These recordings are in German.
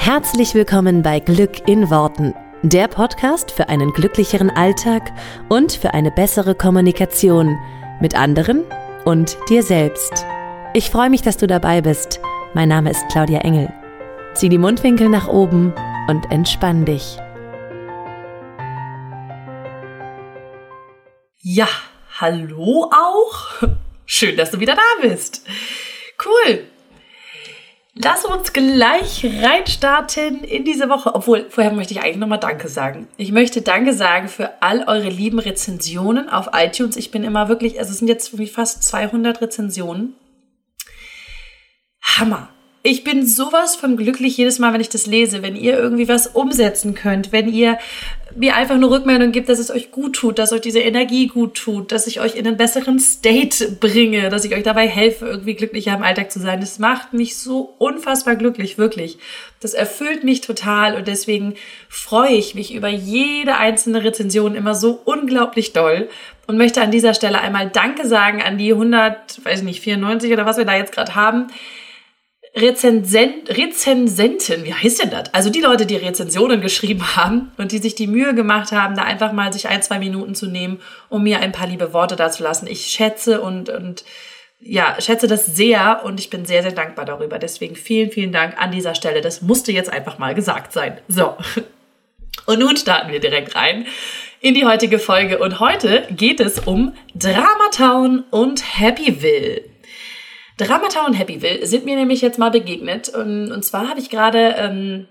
Herzlich willkommen bei Glück in Worten, der Podcast für einen glücklicheren Alltag und für eine bessere Kommunikation mit anderen und dir selbst. Ich freue mich, dass du dabei bist. Mein Name ist Claudia Engel. Zieh die Mundwinkel nach oben und entspann dich. Ja, hallo auch. Schön, dass du wieder da bist. Cool. Lass uns gleich reinstarten in diese Woche. Obwohl, vorher möchte ich eigentlich nochmal Danke sagen. Ich möchte Danke sagen für all eure lieben Rezensionen auf iTunes. Ich bin immer wirklich, also es sind jetzt fast 200 Rezensionen. Hammer. Ich bin sowas von glücklich jedes Mal, wenn ich das lese, wenn ihr irgendwie was umsetzen könnt, wenn ihr mir einfach eine Rückmeldung gibt, dass es euch gut tut, dass euch diese Energie gut tut, dass ich euch in einen besseren State bringe, dass ich euch dabei helfe, irgendwie glücklicher im Alltag zu sein. Das macht mich so unfassbar glücklich, wirklich. Das erfüllt mich total und deswegen freue ich mich über jede einzelne Rezension immer so unglaublich doll und möchte an dieser Stelle einmal Danke sagen an die 100, weiß ich nicht, 94 oder was wir da jetzt gerade haben Rezensent, Rezensenten, wie heißt denn das? Also die Leute, die Rezensionen geschrieben haben und die sich die Mühe gemacht haben, da einfach mal sich ein, zwei Minuten zu nehmen, um mir ein paar liebe Worte dazu lassen. Ich schätze und, und ja, schätze das sehr und ich bin sehr, sehr dankbar darüber. Deswegen vielen, vielen Dank an dieser Stelle. Das musste jetzt einfach mal gesagt sein. So. Und nun starten wir direkt rein in die heutige Folge. Und heute geht es um Dramatown und Happyville. Dramata und Happyville sind mir nämlich jetzt mal begegnet. Und, und zwar habe ich gerade ähm,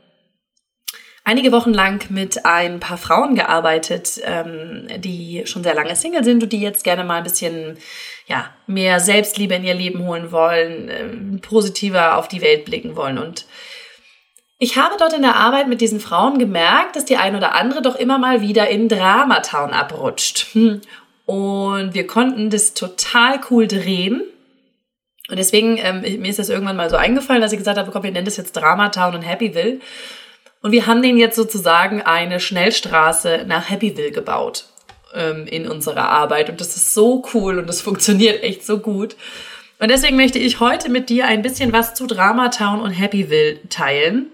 einige Wochen lang mit ein paar Frauen gearbeitet, ähm, die schon sehr lange Single sind und die jetzt gerne mal ein bisschen ja, mehr Selbstliebe in ihr Leben holen wollen, ähm, positiver auf die Welt blicken wollen. Und ich habe dort in der Arbeit mit diesen Frauen gemerkt, dass die ein oder andere doch immer mal wieder in Dramatown abrutscht. Hm. Und wir konnten das total cool drehen und deswegen, ähm, mir ist das irgendwann mal so eingefallen, dass ich gesagt habe, komm, wir nennen das jetzt Dramatown und Happyville. Und wir haben denen jetzt sozusagen eine Schnellstraße nach Happyville gebaut ähm, in unserer Arbeit. Und das ist so cool und das funktioniert echt so gut. Und deswegen möchte ich heute mit dir ein bisschen was zu Dramatown und Happyville teilen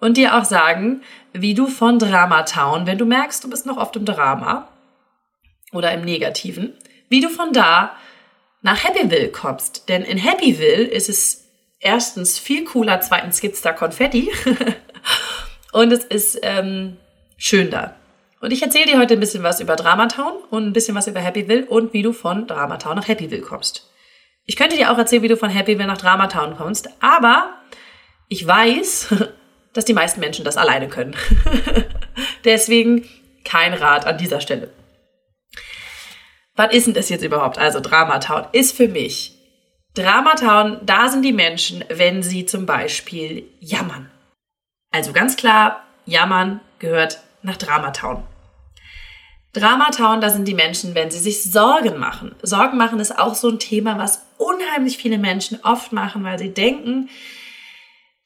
und dir auch sagen, wie du von Dramatown, wenn du merkst, du bist noch oft im Drama oder im Negativen, wie du von da nach Happyville kommst. Denn in Happyville ist es erstens viel cooler, zweitens gibt's da Konfetti und es ist ähm, schön da. Und ich erzähle dir heute ein bisschen was über Dramatown und ein bisschen was über Happyville und wie du von Dramatown nach Happyville kommst. Ich könnte dir auch erzählen, wie du von Happyville nach Dramatown kommst, aber ich weiß, dass die meisten Menschen das alleine können. Deswegen kein Rat an dieser Stelle. Was ist denn das jetzt überhaupt? Also Dramatown ist für mich. Dramatown, da sind die Menschen, wenn sie zum Beispiel jammern. Also ganz klar, jammern gehört nach Dramatown. Dramatown, da sind die Menschen, wenn sie sich Sorgen machen. Sorgen machen ist auch so ein Thema, was unheimlich viele Menschen oft machen, weil sie denken,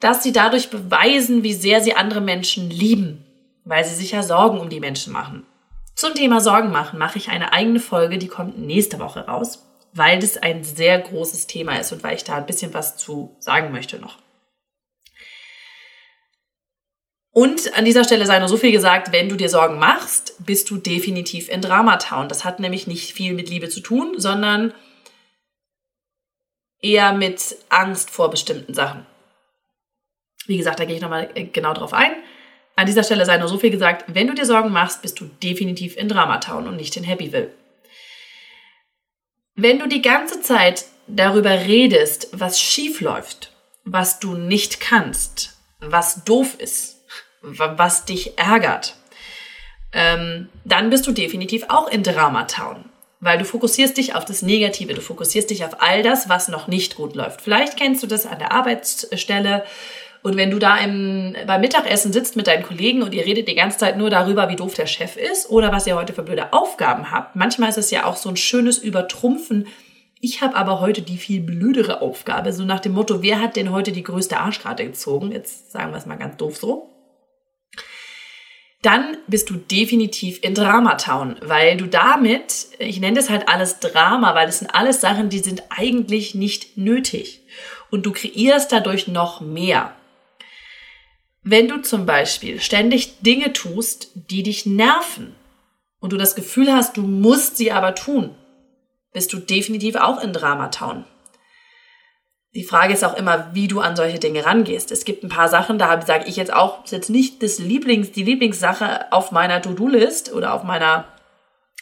dass sie dadurch beweisen, wie sehr sie andere Menschen lieben, weil sie sich ja Sorgen um die Menschen machen. Zum Thema Sorgen machen mache ich eine eigene Folge, die kommt nächste Woche raus, weil das ein sehr großes Thema ist und weil ich da ein bisschen was zu sagen möchte noch. Und an dieser Stelle sei nur so viel gesagt, wenn du dir Sorgen machst, bist du definitiv in Dramatown. Das hat nämlich nicht viel mit Liebe zu tun, sondern eher mit Angst vor bestimmten Sachen. Wie gesagt, da gehe ich nochmal genau drauf ein. An dieser Stelle sei nur so viel gesagt, wenn du dir Sorgen machst, bist du definitiv in Dramatown und nicht in Happyville. Wenn du die ganze Zeit darüber redest, was schief läuft, was du nicht kannst, was doof ist, was dich ärgert, ähm, dann bist du definitiv auch in Dramatown. Weil du fokussierst dich auf das Negative, du fokussierst dich auf all das, was noch nicht gut läuft. Vielleicht kennst du das an der Arbeitsstelle, und wenn du da im, beim Mittagessen sitzt mit deinen Kollegen und ihr redet die ganze Zeit nur darüber, wie doof der Chef ist oder was ihr heute für blöde Aufgaben habt, manchmal ist es ja auch so ein schönes Übertrumpfen. Ich habe aber heute die viel blödere Aufgabe, so nach dem Motto, wer hat denn heute die größte Arschkarte gezogen? Jetzt sagen wir es mal ganz doof so. Dann bist du definitiv in Dramatown, weil du damit, ich nenne das halt alles Drama, weil es sind alles Sachen, die sind eigentlich nicht nötig. Und du kreierst dadurch noch mehr. Wenn du zum Beispiel ständig Dinge tust, die dich nerven und du das Gefühl hast, du musst sie aber tun, bist du definitiv auch in Dramatown. Die Frage ist auch immer, wie du an solche Dinge rangehst. Es gibt ein paar Sachen, da sage ich jetzt auch, ist jetzt nicht das Lieblings, die Lieblingssache auf meiner To-Do-List oder auf meiner,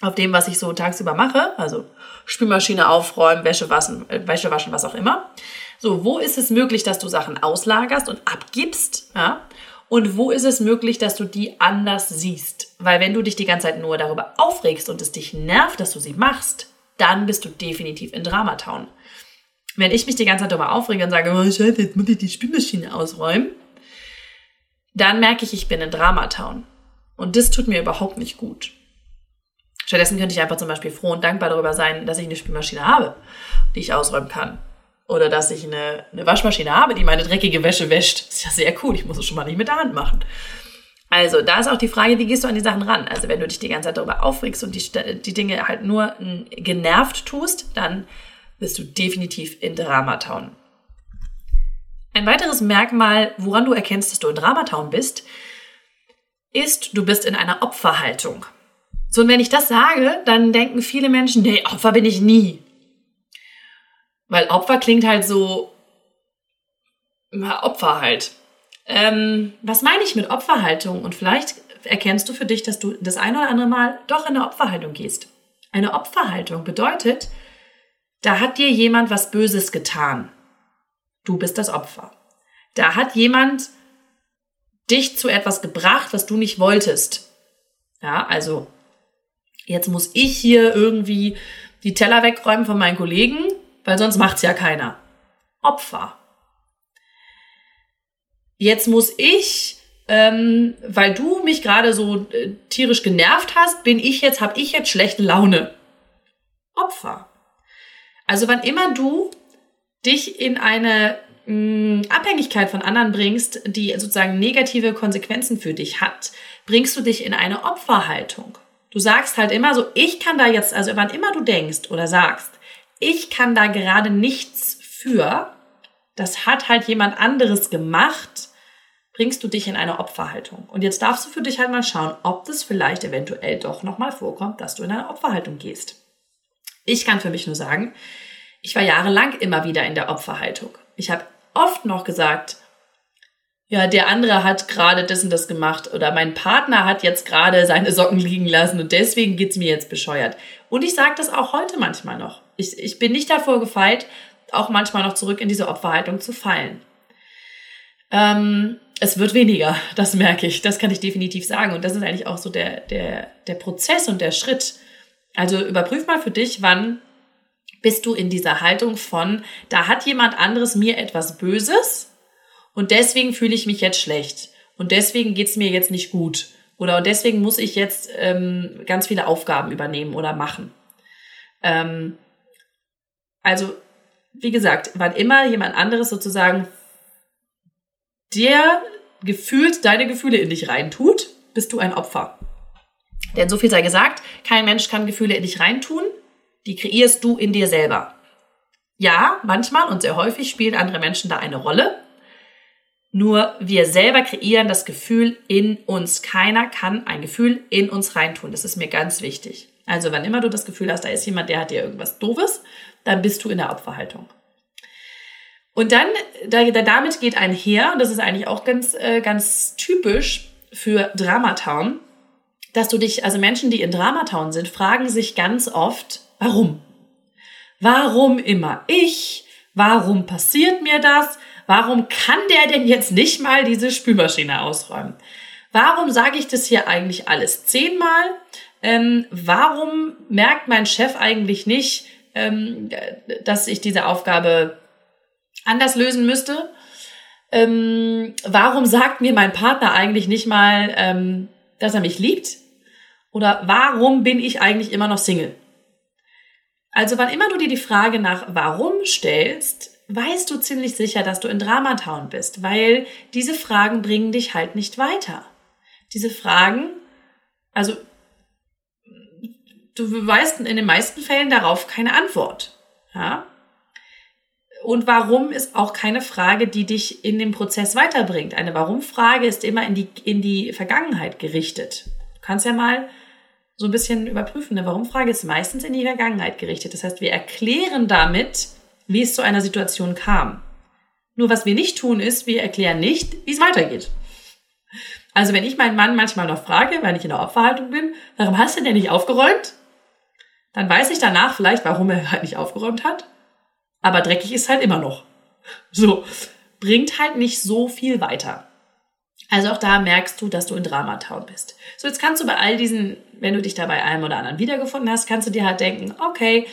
auf dem, was ich so tagsüber mache. Also Spülmaschine aufräumen, Wäsche waschen, äh, Wäsche waschen, was auch immer. So, wo ist es möglich, dass du Sachen auslagerst und abgibst? Ja? Und wo ist es möglich, dass du die anders siehst? Weil wenn du dich die ganze Zeit nur darüber aufregst und es dich nervt, dass du sie machst, dann bist du definitiv in Dramatown wenn ich mich die ganze Zeit darüber aufrege und sage, oh Scheiße, jetzt muss ich die Spülmaschine ausräumen, dann merke ich, ich bin in Dramatown. Und das tut mir überhaupt nicht gut. Stattdessen könnte ich einfach zum Beispiel froh und dankbar darüber sein, dass ich eine Spülmaschine habe, die ich ausräumen kann. Oder dass ich eine, eine Waschmaschine habe, die meine dreckige Wäsche wäscht. Das ist ja sehr cool. Ich muss es schon mal nicht mit der Hand machen. Also, da ist auch die Frage, wie gehst du an die Sachen ran? Also, wenn du dich die ganze Zeit darüber aufregst und die, die Dinge halt nur genervt tust, dann bist du definitiv in Dramatown. Ein weiteres Merkmal, woran du erkennst, dass du in Dramatown bist, ist, du bist in einer Opferhaltung. So, und wenn ich das sage, dann denken viele Menschen, nee, Opfer bin ich nie. Weil Opfer klingt halt so, Opfer halt. Ähm, was meine ich mit Opferhaltung? Und vielleicht erkennst du für dich, dass du das ein oder andere Mal doch in eine Opferhaltung gehst. Eine Opferhaltung bedeutet, da hat dir jemand was Böses getan. Du bist das Opfer. Da hat jemand dich zu etwas gebracht, was du nicht wolltest. Ja, also jetzt muss ich hier irgendwie die Teller wegräumen von meinen Kollegen, weil sonst macht's ja keiner. Opfer. Jetzt muss ich, ähm, weil du mich gerade so äh, tierisch genervt hast, bin ich jetzt, habe ich jetzt schlechte Laune. Opfer. Also wann immer du dich in eine mh, mm, Abhängigkeit von anderen bringst, die sozusagen negative Konsequenzen für dich hat, bringst du dich in eine Opferhaltung. Du sagst halt immer so, ich kann da jetzt, also wann immer du denkst oder sagst, ich kann da gerade nichts für, das hat halt jemand anderes gemacht, bringst du dich in eine Opferhaltung. Und jetzt darfst du für dich halt mal schauen, ob das vielleicht eventuell doch nochmal vorkommt, dass du in eine Opferhaltung gehst. Ich kann für mich nur sagen, ich war jahrelang immer wieder in der Opferhaltung. Ich habe oft noch gesagt, ja, der andere hat gerade das und das gemacht oder mein Partner hat jetzt gerade seine Socken liegen lassen und deswegen geht's mir jetzt bescheuert. Und ich sage das auch heute manchmal noch. Ich, ich bin nicht davor gefeit, auch manchmal noch zurück in diese Opferhaltung zu fallen. Ähm, es wird weniger, das merke ich, das kann ich definitiv sagen. Und das ist eigentlich auch so der, der, der Prozess und der Schritt. Also überprüf mal für dich, wann bist du in dieser Haltung von, da hat jemand anderes mir etwas Böses und deswegen fühle ich mich jetzt schlecht und deswegen geht's mir jetzt nicht gut oder deswegen muss ich jetzt ähm, ganz viele Aufgaben übernehmen oder machen. Ähm, also, wie gesagt, wann immer jemand anderes sozusagen der gefühlt deine Gefühle in dich reintut, bist du ein Opfer. Denn so viel sei gesagt, kein Mensch kann Gefühle in dich reintun die kreierst du in dir selber. Ja, manchmal und sehr häufig spielen andere Menschen da eine Rolle. Nur wir selber kreieren das Gefühl in uns. Keiner kann ein Gefühl in uns reintun. Das ist mir ganz wichtig. Also wann immer du das Gefühl hast, da ist jemand, der hat dir irgendwas Doofes, dann bist du in der Opferhaltung. Und dann, da, damit geht einher, und das ist eigentlich auch ganz, äh, ganz typisch für Dramatown, dass du dich, also Menschen, die in Dramatown sind, fragen sich ganz oft, Warum? Warum immer ich? Warum passiert mir das? Warum kann der denn jetzt nicht mal diese Spülmaschine ausräumen? Warum sage ich das hier eigentlich alles zehnmal? Ähm, warum merkt mein Chef eigentlich nicht, ähm, dass ich diese Aufgabe anders lösen müsste? Ähm, warum sagt mir mein Partner eigentlich nicht mal, ähm, dass er mich liebt? Oder warum bin ich eigentlich immer noch Single? Also wann immer du dir die Frage nach warum stellst, weißt du ziemlich sicher, dass du in Dramatown bist, weil diese Fragen bringen dich halt nicht weiter. Diese Fragen, also du weißt in den meisten Fällen darauf keine Antwort. Ja? Und warum ist auch keine Frage, die dich in dem Prozess weiterbringt. Eine Warum-Frage ist immer in die, in die Vergangenheit gerichtet. Du kannst ja mal so ein bisschen überprüfen. Eine Warum-Frage ist meistens in die Vergangenheit gerichtet. Das heißt, wir erklären damit, wie es zu einer Situation kam. Nur was wir nicht tun, ist, wir erklären nicht, wie es weitergeht. Also wenn ich meinen Mann manchmal noch frage, weil ich in der Opferhaltung bin, warum hast du denn nicht aufgeräumt? Dann weiß ich danach vielleicht, warum er halt nicht aufgeräumt hat. Aber dreckig ist halt immer noch. So, bringt halt nicht so viel weiter. Also auch da merkst du, dass du in Dramatown bist. So, jetzt kannst du bei all diesen, wenn du dich da bei einem oder anderen wiedergefunden hast, kannst du dir halt denken, okay,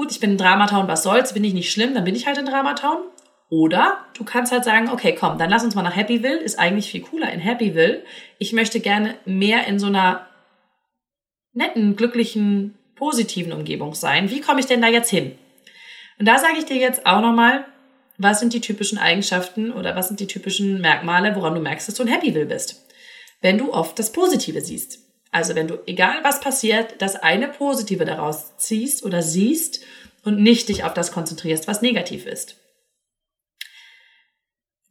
gut, ich bin in Dramatown, was soll's, bin ich nicht schlimm, dann bin ich halt in Dramatown. Oder du kannst halt sagen, okay, komm, dann lass uns mal nach Happyville, ist eigentlich viel cooler in Happyville. Ich möchte gerne mehr in so einer netten, glücklichen, positiven Umgebung sein. Wie komme ich denn da jetzt hin? Und da sage ich dir jetzt auch nochmal, was sind die typischen Eigenschaften oder was sind die typischen Merkmale, woran du merkst, dass du ein Happyville bist. Wenn du oft das Positive siehst. Also wenn du, egal was passiert, das eine Positive daraus ziehst oder siehst und nicht dich auf das konzentrierst, was negativ ist.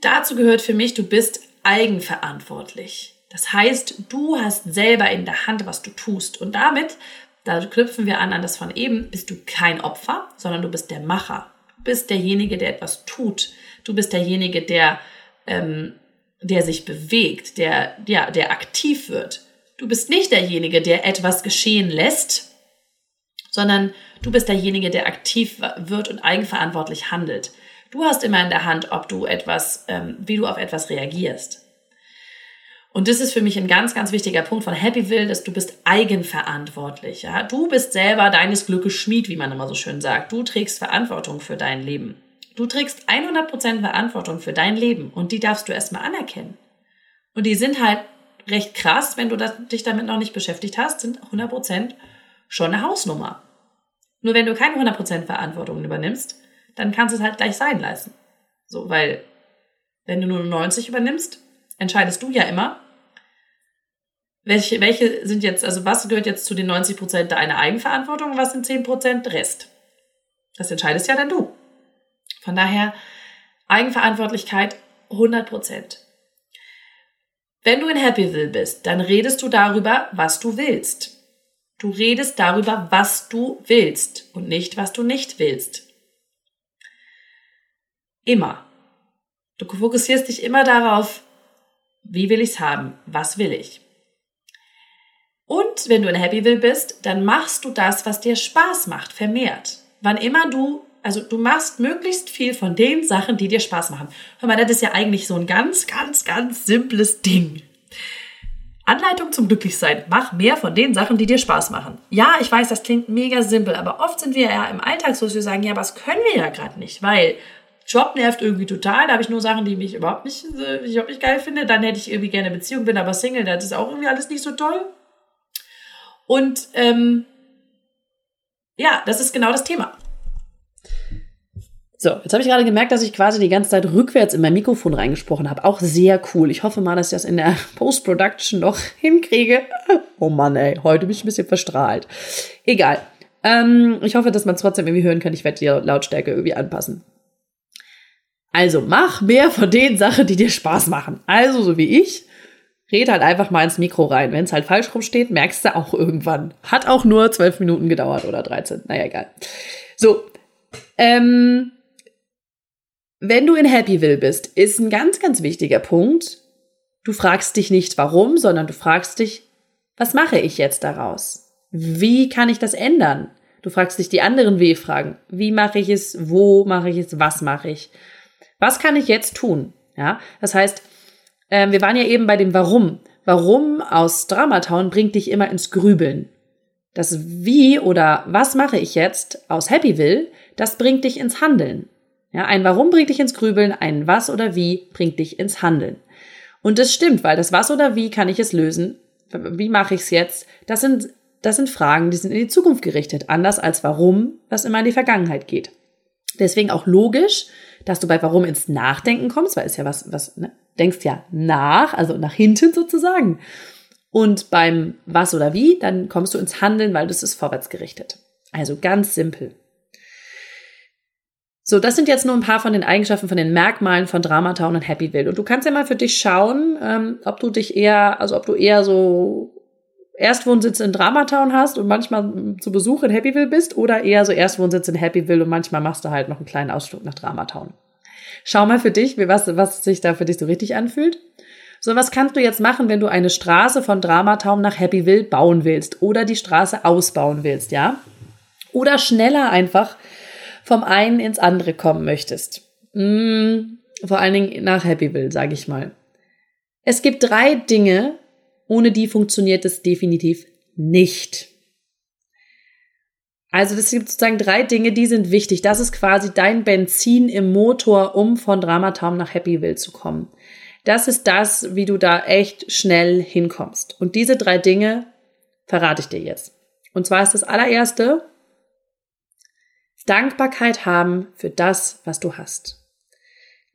Dazu gehört für mich, du bist eigenverantwortlich. Das heißt, du hast selber in der Hand, was du tust. Und damit da knüpfen wir an an das von eben, bist du kein Opfer, sondern du bist der Macher. Du bist derjenige, der etwas tut. Du bist derjenige, der, ähm, der sich bewegt, der, ja, der aktiv wird. Du bist nicht derjenige, der etwas geschehen lässt, sondern du bist derjenige, der aktiv wird und eigenverantwortlich handelt. Du hast immer in der Hand, ob du etwas, ähm, wie du auf etwas reagierst. Und das ist für mich ein ganz, ganz wichtiger Punkt von Happyville, dass du bist eigenverantwortlich. Ja? Du bist selber deines Glückes Schmied, wie man immer so schön sagt. Du trägst Verantwortung für dein Leben. Du trägst 100% Verantwortung für dein Leben und die darfst du erstmal anerkennen. Und die sind halt recht krass, wenn du das, dich damit noch nicht beschäftigt hast, sind 100% schon eine Hausnummer. Nur wenn du keine 100% Verantwortung übernimmst, dann kannst du es halt gleich sein lassen. So, weil wenn du nur 90 übernimmst, entscheidest du ja immer, welche, welche sind jetzt, also was gehört jetzt zu den 90 Prozent deiner Eigenverantwortung und was sind 10 Prozent Rest? Das entscheidest ja dann du. Von daher Eigenverantwortlichkeit 100 Prozent. Wenn du in Happyville bist, dann redest du darüber, was du willst. Du redest darüber, was du willst und nicht, was du nicht willst. Immer. Du fokussierst dich immer darauf, wie will ich's haben? Was will ich? Und wenn du in Happyville bist, dann machst du das, was dir Spaß macht, vermehrt. Wann immer du, also du machst möglichst viel von den Sachen, die dir Spaß machen. Hör mal, das ist ja eigentlich so ein ganz, ganz, ganz simples Ding. Anleitung zum Glücklichsein. Mach mehr von den Sachen, die dir Spaß machen. Ja, ich weiß, das klingt mega simpel, aber oft sind wir ja im Alltag so, dass wir sagen, ja, was können wir ja gerade nicht, weil Job nervt irgendwie total. Da habe ich nur Sachen, die mich überhaupt nicht, äh, ich überhaupt nicht geil finde. Dann hätte ich irgendwie gerne Beziehung, bin aber Single. Das ist auch irgendwie alles nicht so toll. Und ähm, ja, das ist genau das Thema. So, jetzt habe ich gerade gemerkt, dass ich quasi die ganze Zeit rückwärts in mein Mikrofon reingesprochen habe. Auch sehr cool. Ich hoffe mal, dass ich das in der Post-Production noch hinkriege. Oh Mann, ey, heute bin ich ein bisschen verstrahlt. Egal. Ähm, ich hoffe, dass man es trotzdem irgendwie hören kann. Ich werde die Lautstärke irgendwie anpassen. Also mach mehr von den Sachen, die dir Spaß machen. Also so wie ich, red halt einfach mal ins Mikro rein. Wenn es halt falsch rumsteht, merkst du auch irgendwann. Hat auch nur zwölf Minuten gedauert oder 13. Naja, egal. So, ähm, wenn du in Happyville bist, ist ein ganz, ganz wichtiger Punkt. Du fragst dich nicht warum, sondern du fragst dich, was mache ich jetzt daraus? Wie kann ich das ändern? Du fragst dich die anderen W-Fragen. Wie mache ich es? Wo mache ich es? Was mache ich? Was kann ich jetzt tun? Ja, das heißt, äh, wir waren ja eben bei dem Warum. Warum aus Dramatown bringt dich immer ins Grübeln. Das Wie oder was mache ich jetzt aus Happyville, das bringt dich ins Handeln. Ja, ein Warum bringt dich ins Grübeln, ein Was oder Wie bringt dich ins Handeln. Und das stimmt, weil das Was oder Wie kann ich es lösen? Wie mache ich es jetzt? Das sind, das sind Fragen, die sind in die Zukunft gerichtet, anders als Warum, was immer in die Vergangenheit geht. Deswegen auch logisch, dass du bei Warum ins Nachdenken kommst, weil es ja was, was, ne, denkst ja nach, also nach hinten sozusagen. Und beim Was oder Wie, dann kommst du ins Handeln, weil das ist vorwärts gerichtet. Also ganz simpel. So, das sind jetzt nur ein paar von den Eigenschaften, von den Merkmalen von Dramatown und Happy Will. Und du kannst ja mal für dich schauen, ähm, ob du dich eher, also ob du eher so Erstwohnsitz in Dramatown hast und manchmal zu Besuch in Happyville bist oder eher so Erstwohnsitz in Happyville und manchmal machst du halt noch einen kleinen Ausflug nach Dramatown. Schau mal für dich, was, was sich da für dich so richtig anfühlt. So, was kannst du jetzt machen, wenn du eine Straße von Dramatown nach Happyville bauen willst oder die Straße ausbauen willst, ja? Oder schneller einfach vom einen ins andere kommen möchtest. Mm, vor allen Dingen nach Happyville, sage ich mal. Es gibt drei Dinge, ohne die funktioniert es definitiv nicht. Also es gibt sozusagen drei Dinge, die sind wichtig. Das ist quasi dein Benzin im Motor, um von Dramatown nach Happyville zu kommen. Das ist das, wie du da echt schnell hinkommst. Und diese drei Dinge verrate ich dir jetzt. Und zwar ist das allererste, Dankbarkeit haben für das, was du hast.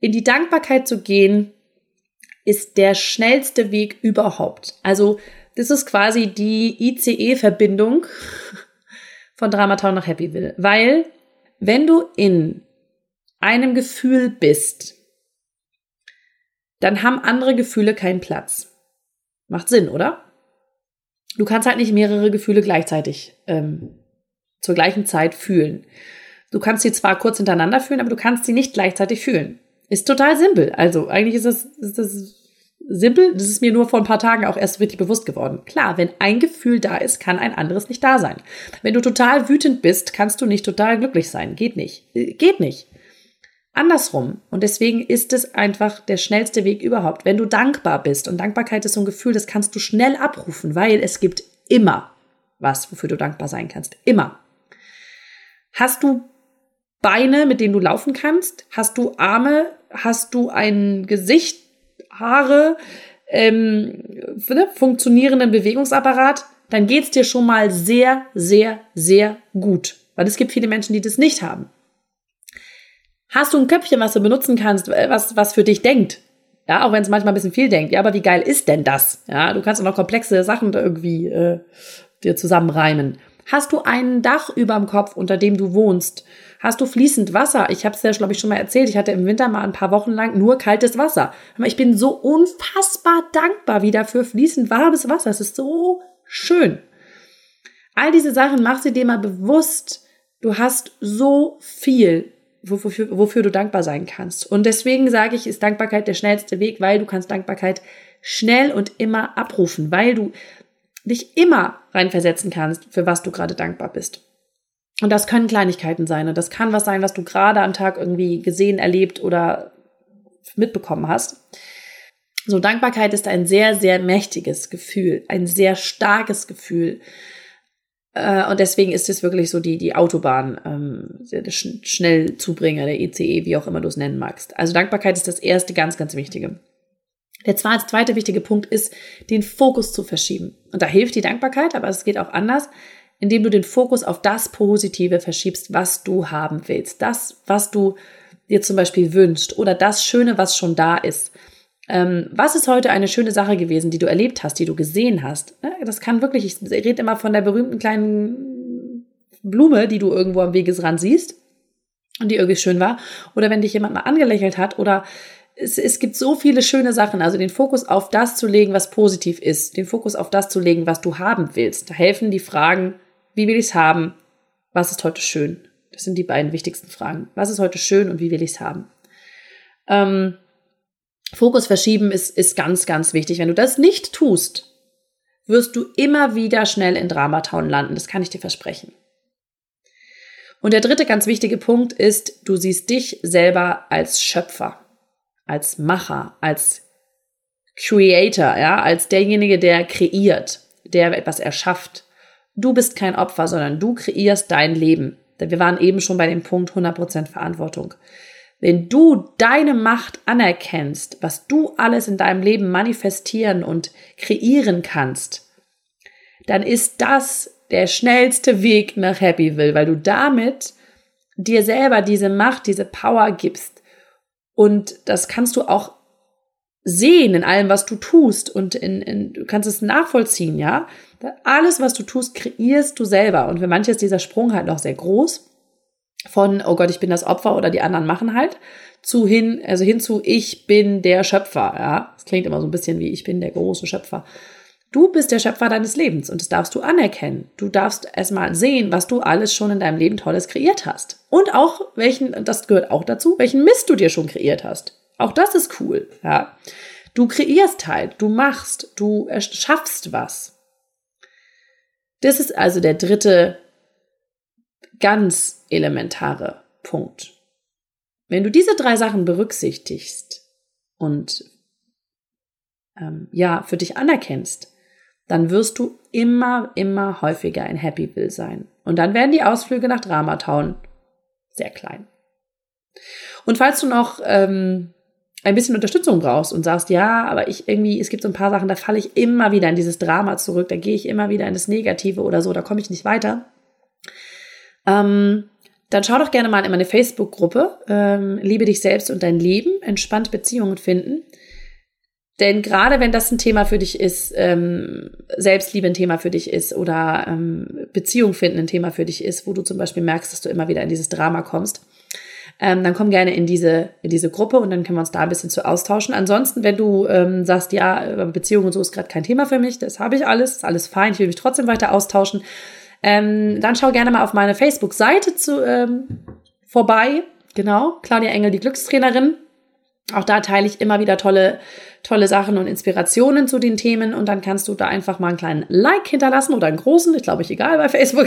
In die Dankbarkeit zu gehen, ist der schnellste Weg überhaupt. Also, das ist quasi die ICE-Verbindung von Dramatown nach Happyville. Weil, wenn du in einem Gefühl bist, dann haben andere Gefühle keinen Platz. Macht Sinn, oder? Du kannst halt nicht mehrere Gefühle gleichzeitig ähm, zur gleichen Zeit fühlen. Du kannst sie zwar kurz hintereinander fühlen, aber du kannst sie nicht gleichzeitig fühlen. Ist total simpel. Also eigentlich ist das, ist das simpel. Das ist mir nur vor ein paar Tagen auch erst richtig bewusst geworden. Klar, wenn ein Gefühl da ist, kann ein anderes nicht da sein. Wenn du total wütend bist, kannst du nicht total glücklich sein. Geht nicht. Äh, geht nicht. Andersrum. Und deswegen ist es einfach der schnellste Weg überhaupt. Wenn du dankbar bist, und Dankbarkeit ist so ein Gefühl, das kannst du schnell abrufen, weil es gibt immer was, wofür du dankbar sein kannst. Immer. Hast du Beine, mit denen du laufen kannst? Hast du Arme? Hast du ein Gesicht, Haare, ähm, ne, funktionierenden Bewegungsapparat? Dann geht's dir schon mal sehr, sehr, sehr gut. Weil es gibt viele Menschen, die das nicht haben. Hast du ein Köpfchen, was du benutzen kannst, äh, was, was für dich denkt? Ja, auch wenn es manchmal ein bisschen viel denkt. Ja, aber wie geil ist denn das? Ja, du kannst auch noch komplexe Sachen irgendwie äh, dir zusammenreimen. Hast du ein Dach überm Kopf, unter dem du wohnst? Hast du fließend Wasser? Ich habe es ja, glaube ich, schon mal erzählt. Ich hatte im Winter mal ein paar Wochen lang nur kaltes Wasser. Aber ich bin so unfassbar dankbar wieder für fließend warmes Wasser. Es ist so schön. All diese Sachen mach sie dir mal bewusst. Du hast so viel, wofür, wofür du dankbar sein kannst. Und deswegen sage ich, ist Dankbarkeit der schnellste Weg, weil du kannst Dankbarkeit schnell und immer abrufen, weil du dich immer reinversetzen kannst, für was du gerade dankbar bist. Und das können Kleinigkeiten sein. Und das kann was sein, was du gerade am Tag irgendwie gesehen, erlebt oder mitbekommen hast. So, Dankbarkeit ist ein sehr, sehr mächtiges Gefühl, ein sehr starkes Gefühl. Äh, und deswegen ist es wirklich so die, die Autobahn, ähm, der Schnellzubringer, der ECE, wie auch immer du es nennen magst. Also Dankbarkeit ist das erste ganz, ganz Wichtige. Der zweite wichtige Punkt ist, den Fokus zu verschieben. Und da hilft die Dankbarkeit, aber es geht auch anders, indem du den Fokus auf das Positive verschiebst, was du haben willst. Das, was du dir zum Beispiel wünschst oder das Schöne, was schon da ist. Ähm, was ist heute eine schöne Sache gewesen, die du erlebt hast, die du gesehen hast? Das kann wirklich, ich rede immer von der berühmten kleinen Blume, die du irgendwo am Wegesrand siehst und die irgendwie schön war. Oder wenn dich jemand mal angelächelt hat oder es, es gibt so viele schöne Sachen. Also den Fokus auf das zu legen, was positiv ist. Den Fokus auf das zu legen, was du haben willst. Da helfen die Fragen, wie will ich es haben? Was ist heute schön? Das sind die beiden wichtigsten Fragen. Was ist heute schön und wie will ich es haben? Ähm, Fokus verschieben ist, ist ganz, ganz wichtig. Wenn du das nicht tust, wirst du immer wieder schnell in Dramatown landen. Das kann ich dir versprechen. Und der dritte ganz wichtige Punkt ist, du siehst dich selber als Schöpfer als Macher, als Creator, ja, als derjenige, der kreiert, der etwas erschafft. Du bist kein Opfer, sondern du kreierst dein Leben. Wir waren eben schon bei dem Punkt 100% Verantwortung. Wenn du deine Macht anerkennst, was du alles in deinem Leben manifestieren und kreieren kannst, dann ist das der schnellste Weg nach Happyville, weil du damit dir selber diese Macht, diese Power gibst, und das kannst du auch sehen in allem, was du tust und in, in, du kannst es nachvollziehen, ja. Alles, was du tust, kreierst du selber. Und für manche ist dieser Sprung halt noch sehr groß. von, oh Gott, ich bin das Opfer oder die anderen machen halt, zu hin, also hin zu, ich bin der Schöpfer, ja. Das klingt immer so ein bisschen wie, ich bin der große Schöpfer. Du bist der Schöpfer deines Lebens und das darfst du anerkennen. Du darfst erstmal sehen, was du alles schon in deinem Leben Tolles kreiert hast. Und auch welchen, das gehört auch dazu, welchen Mist du dir schon kreiert hast. Auch das ist cool, ja. Du kreierst halt, du machst, du schaffst was. Das ist also der dritte ganz elementare Punkt. Wenn du diese drei Sachen berücksichtigst und ähm, ja, für dich anerkennst, dann wirst du immer, immer häufiger in Happyville sein. Und dann werden die Ausflüge nach Dramatown sehr klein. Und falls du noch ähm, ein bisschen Unterstützung brauchst und sagst, ja, aber ich irgendwie, es gibt so ein paar Sachen, da falle ich immer wieder in dieses Drama zurück, da gehe ich immer wieder in das Negative oder so, da komme ich nicht weiter. Ähm, dann schau doch gerne mal in meine Facebook-Gruppe, ähm, Liebe dich selbst und dein Leben, entspannt Beziehungen finden. Denn gerade wenn das ein Thema für dich ist, ähm, Selbstliebe ein Thema für dich ist oder ähm, Beziehung finden ein Thema für dich ist, wo du zum Beispiel merkst, dass du immer wieder in dieses Drama kommst, ähm, dann komm gerne in diese, in diese Gruppe und dann können wir uns da ein bisschen zu austauschen. Ansonsten, wenn du ähm, sagst, ja, Beziehung und so ist gerade kein Thema für mich, das habe ich alles, ist alles fein, ich will mich trotzdem weiter austauschen, ähm, dann schau gerne mal auf meine Facebook-Seite zu, ähm, vorbei. Genau, Claudia Engel, die Glückstrainerin. Auch da teile ich immer wieder tolle, tolle Sachen und Inspirationen zu den Themen und dann kannst du da einfach mal einen kleinen Like hinterlassen oder einen großen, ich glaube ich egal bei Facebook,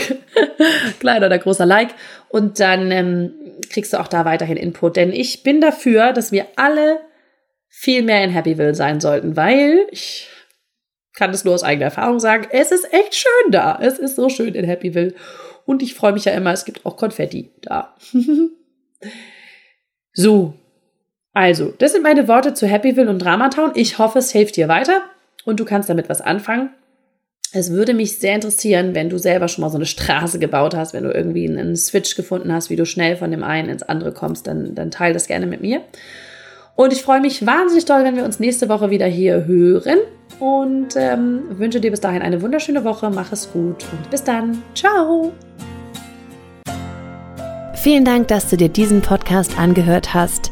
kleiner oder großer Like und dann ähm, kriegst du auch da weiterhin Input, denn ich bin dafür, dass wir alle viel mehr in Happyville sein sollten, weil ich kann das nur aus eigener Erfahrung sagen, es ist echt schön da, es ist so schön in Happyville und ich freue mich ja immer, es gibt auch Konfetti da. so, also, das sind meine Worte zu Happyville und Dramatown. Ich hoffe, es hilft dir weiter und du kannst damit was anfangen. Es würde mich sehr interessieren, wenn du selber schon mal so eine Straße gebaut hast, wenn du irgendwie einen Switch gefunden hast, wie du schnell von dem einen ins andere kommst, dann, dann teile das gerne mit mir. Und ich freue mich wahnsinnig doll, wenn wir uns nächste Woche wieder hier hören. Und ähm, wünsche dir bis dahin eine wunderschöne Woche. Mach es gut und bis dann. Ciao. Vielen Dank, dass du dir diesen Podcast angehört hast.